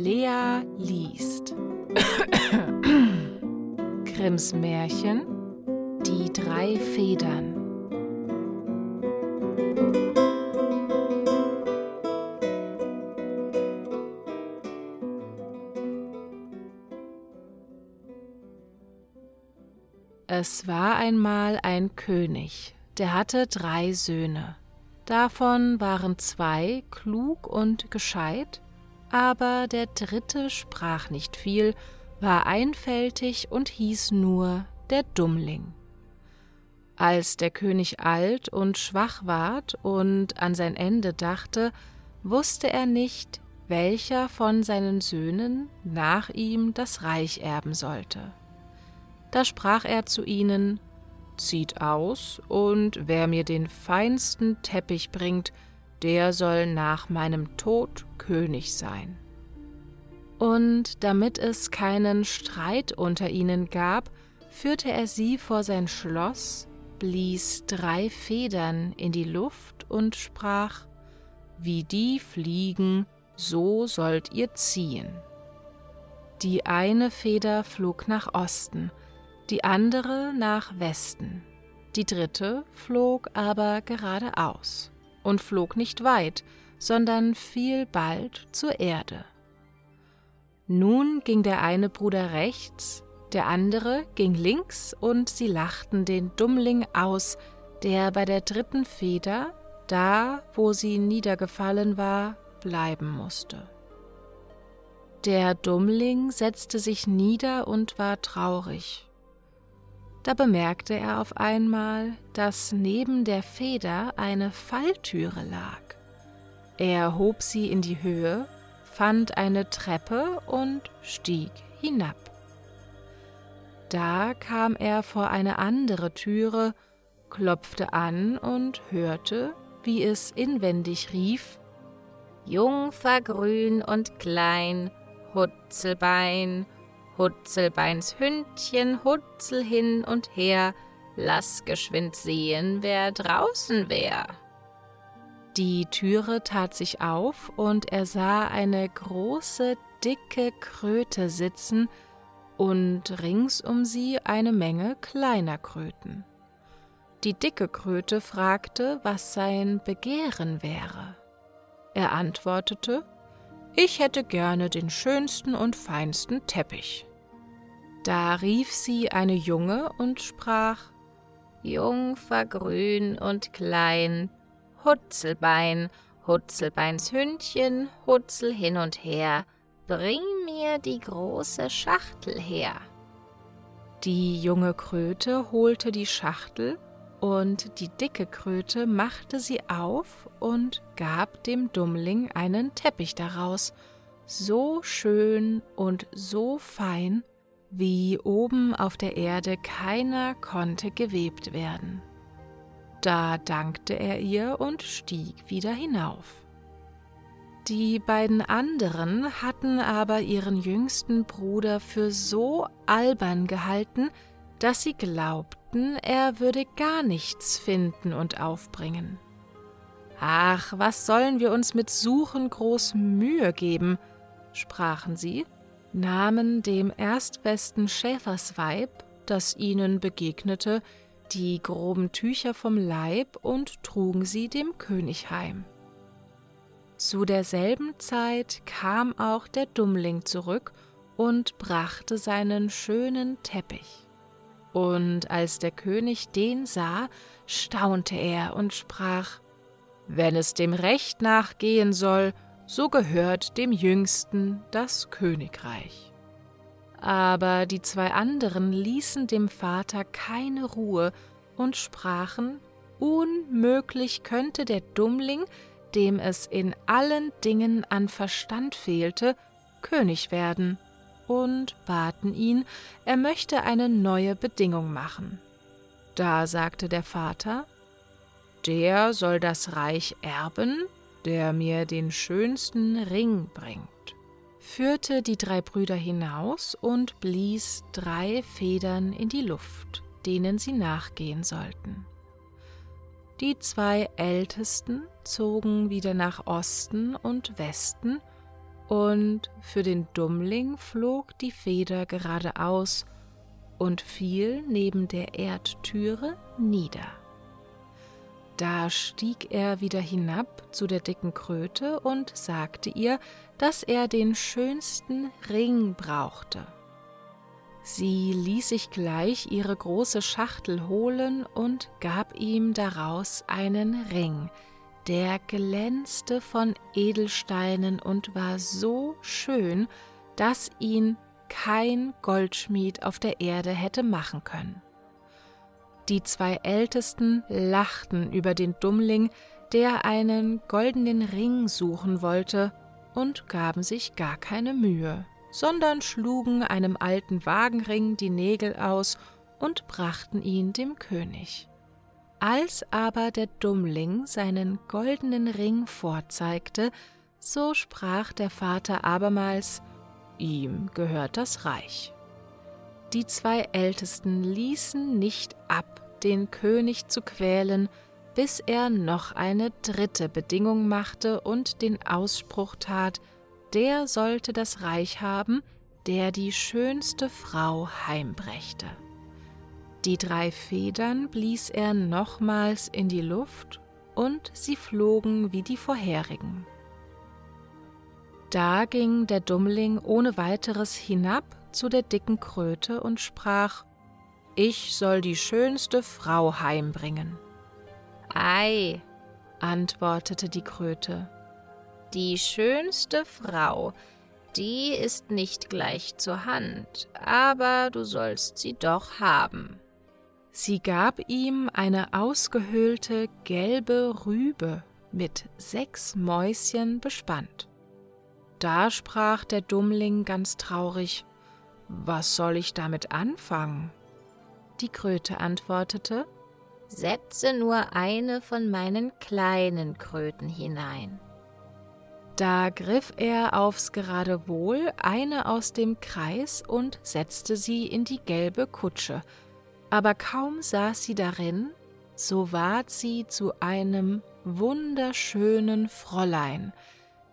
Lea liest Grimms Märchen Die drei Federn Es war einmal ein König, der hatte drei Söhne. Davon waren zwei klug und gescheit, aber der dritte sprach nicht viel, war einfältig und hieß nur der Dummling. Als der König alt und schwach ward und an sein Ende dachte, wusste er nicht, welcher von seinen Söhnen nach ihm das Reich erben sollte. Da sprach er zu ihnen, Zieht aus, und wer mir den feinsten Teppich bringt, der soll nach meinem Tod König sein. Und damit es keinen Streit unter ihnen gab, führte er sie vor sein Schloss, blies drei Federn in die Luft und sprach, Wie die fliegen, so sollt ihr ziehen. Die eine Feder flog nach Osten, die andere nach Westen, die dritte flog aber geradeaus und flog nicht weit, sondern fiel bald zur Erde. Nun ging der eine Bruder rechts, der andere ging links, und sie lachten den Dummling aus, der bei der dritten Feder, da wo sie niedergefallen war, bleiben musste. Der Dummling setzte sich nieder und war traurig, da bemerkte er auf einmal, dass neben der Feder eine Falltüre lag. Er hob sie in die Höhe, fand eine Treppe und stieg hinab. Da kam er vor eine andere Türe, klopfte an und hörte, wie es inwendig rief Jungfer grün und klein, Hutzelbein, Hutzelbeins Hündchen, Hutzel hin und her, lass geschwind sehen, wer draußen wär. Die Türe tat sich auf, und er sah eine große, dicke Kröte sitzen und rings um sie eine Menge kleiner Kröten. Die dicke Kröte fragte, was sein Begehren wäre. Er antwortete, ich hätte gerne den schönsten und feinsten Teppich. Da rief sie eine Junge und sprach Jungfer grün und klein, Hutzelbein, Hutzelbeins Hündchen, Hutzel hin und her, bring mir die große Schachtel her. Die junge Kröte holte die Schachtel, und die dicke Kröte machte sie auf und gab dem Dummling einen Teppich daraus, so schön und so fein, wie oben auf der Erde keiner konnte gewebt werden. Da dankte er ihr und stieg wieder hinauf. Die beiden anderen hatten aber ihren jüngsten Bruder für so albern gehalten, dass sie glaubten, er würde gar nichts finden und aufbringen. Ach, was sollen wir uns mit Suchen groß Mühe geben, sprachen sie nahmen dem erstbesten Schäfersweib, das ihnen begegnete, die groben Tücher vom Leib und trugen sie dem König heim. Zu derselben Zeit kam auch der Dummling zurück und brachte seinen schönen Teppich. Und als der König den sah, staunte er und sprach Wenn es dem Recht nachgehen soll, so gehört dem Jüngsten das Königreich. Aber die zwei anderen ließen dem Vater keine Ruhe und sprachen, unmöglich könnte der Dummling, dem es in allen Dingen an Verstand fehlte, König werden, und baten ihn, er möchte eine neue Bedingung machen. Da sagte der Vater, der soll das Reich erben, der mir den schönsten Ring bringt, führte die drei Brüder hinaus und blies drei Federn in die Luft, denen sie nachgehen sollten. Die zwei Ältesten zogen wieder nach Osten und Westen, und für den Dummling flog die Feder geradeaus und fiel neben der Erdtüre nieder. Da stieg er wieder hinab zu der dicken Kröte und sagte ihr, dass er den schönsten Ring brauchte. Sie ließ sich gleich ihre große Schachtel holen und gab ihm daraus einen Ring, der glänzte von Edelsteinen und war so schön, dass ihn kein Goldschmied auf der Erde hätte machen können. Die zwei Ältesten lachten über den Dummling, der einen goldenen Ring suchen wollte, und gaben sich gar keine Mühe, sondern schlugen einem alten Wagenring die Nägel aus und brachten ihn dem König. Als aber der Dummling seinen goldenen Ring vorzeigte, so sprach der Vater abermals, ihm gehört das Reich. Die zwei Ältesten ließen nicht ab, den König zu quälen, bis er noch eine dritte Bedingung machte und den Ausspruch tat, der sollte das Reich haben, der die schönste Frau heimbrächte. Die drei Federn blies er nochmals in die Luft, und sie flogen wie die vorherigen. Da ging der Dummling ohne weiteres hinab zu der dicken Kröte und sprach, Ich soll die schönste Frau heimbringen. Ei, antwortete die Kröte, die schönste Frau, die ist nicht gleich zur Hand, aber du sollst sie doch haben. Sie gab ihm eine ausgehöhlte gelbe Rübe mit sechs Mäuschen bespannt. Da sprach der Dummling ganz traurig, Was soll ich damit anfangen? Die Kröte antwortete, Setze nur eine von meinen kleinen Kröten hinein. Da griff er aufs Geradewohl eine aus dem Kreis und setzte sie in die gelbe Kutsche, aber kaum saß sie darin, so ward sie zu einem wunderschönen Fräulein,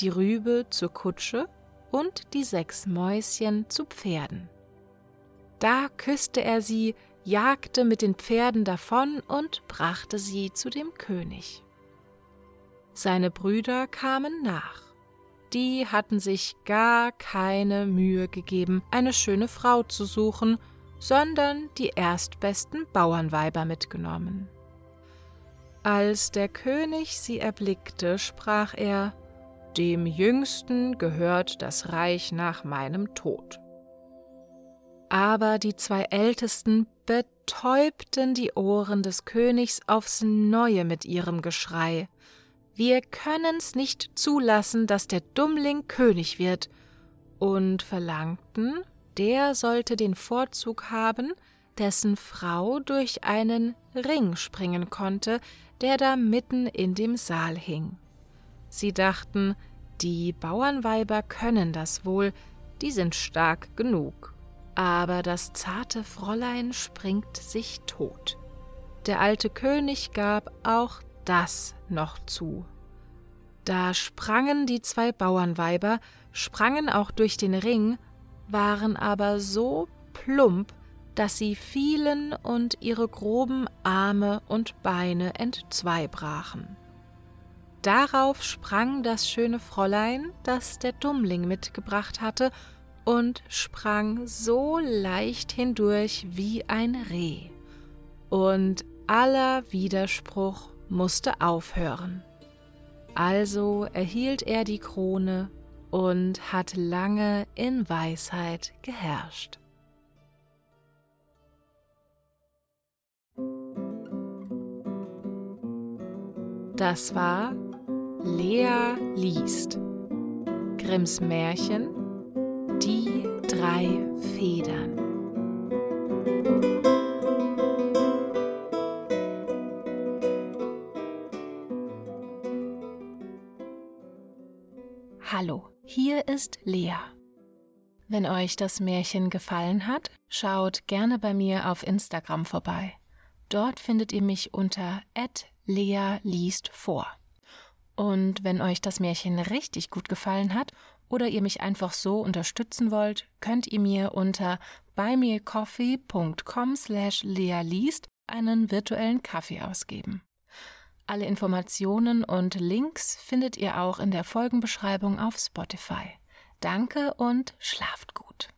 die Rübe zur Kutsche und die sechs Mäuschen zu Pferden. Da küsste er sie, jagte mit den Pferden davon und brachte sie zu dem König. Seine Brüder kamen nach. Die hatten sich gar keine Mühe gegeben, eine schöne Frau zu suchen, sondern die erstbesten Bauernweiber mitgenommen. Als der König sie erblickte, sprach er dem Jüngsten gehört das Reich nach meinem Tod. Aber die zwei Ältesten betäubten die Ohren des Königs aufs neue mit ihrem Geschrei. Wir können's nicht zulassen, dass der Dummling König wird, und verlangten, der sollte den Vorzug haben, dessen Frau durch einen Ring springen konnte, der da mitten in dem Saal hing. Sie dachten, die Bauernweiber können das wohl, die sind stark genug. Aber das zarte Fräulein springt sich tot. Der alte König gab auch das noch zu. Da sprangen die zwei Bauernweiber, sprangen auch durch den Ring, waren aber so plump, dass sie fielen und ihre groben Arme und Beine entzweibrachen. Darauf sprang das schöne Fräulein, das der Dummling mitgebracht hatte, und sprang so leicht hindurch wie ein Reh. Und aller Widerspruch musste aufhören. Also erhielt er die Krone und hat lange in Weisheit geherrscht. Das war Lea liest. Grimms Märchen Die drei Federn. Hallo, hier ist Lea. Wenn euch das Märchen gefallen hat, schaut gerne bei mir auf Instagram vorbei. Dort findet ihr mich unter Lea liest vor. Und wenn euch das Märchen richtig gut gefallen hat oder ihr mich einfach so unterstützen wollt, könnt ihr mir unter buymeacoffee.com slash lealiest einen virtuellen Kaffee ausgeben. Alle Informationen und Links findet ihr auch in der Folgenbeschreibung auf Spotify. Danke und schlaft gut.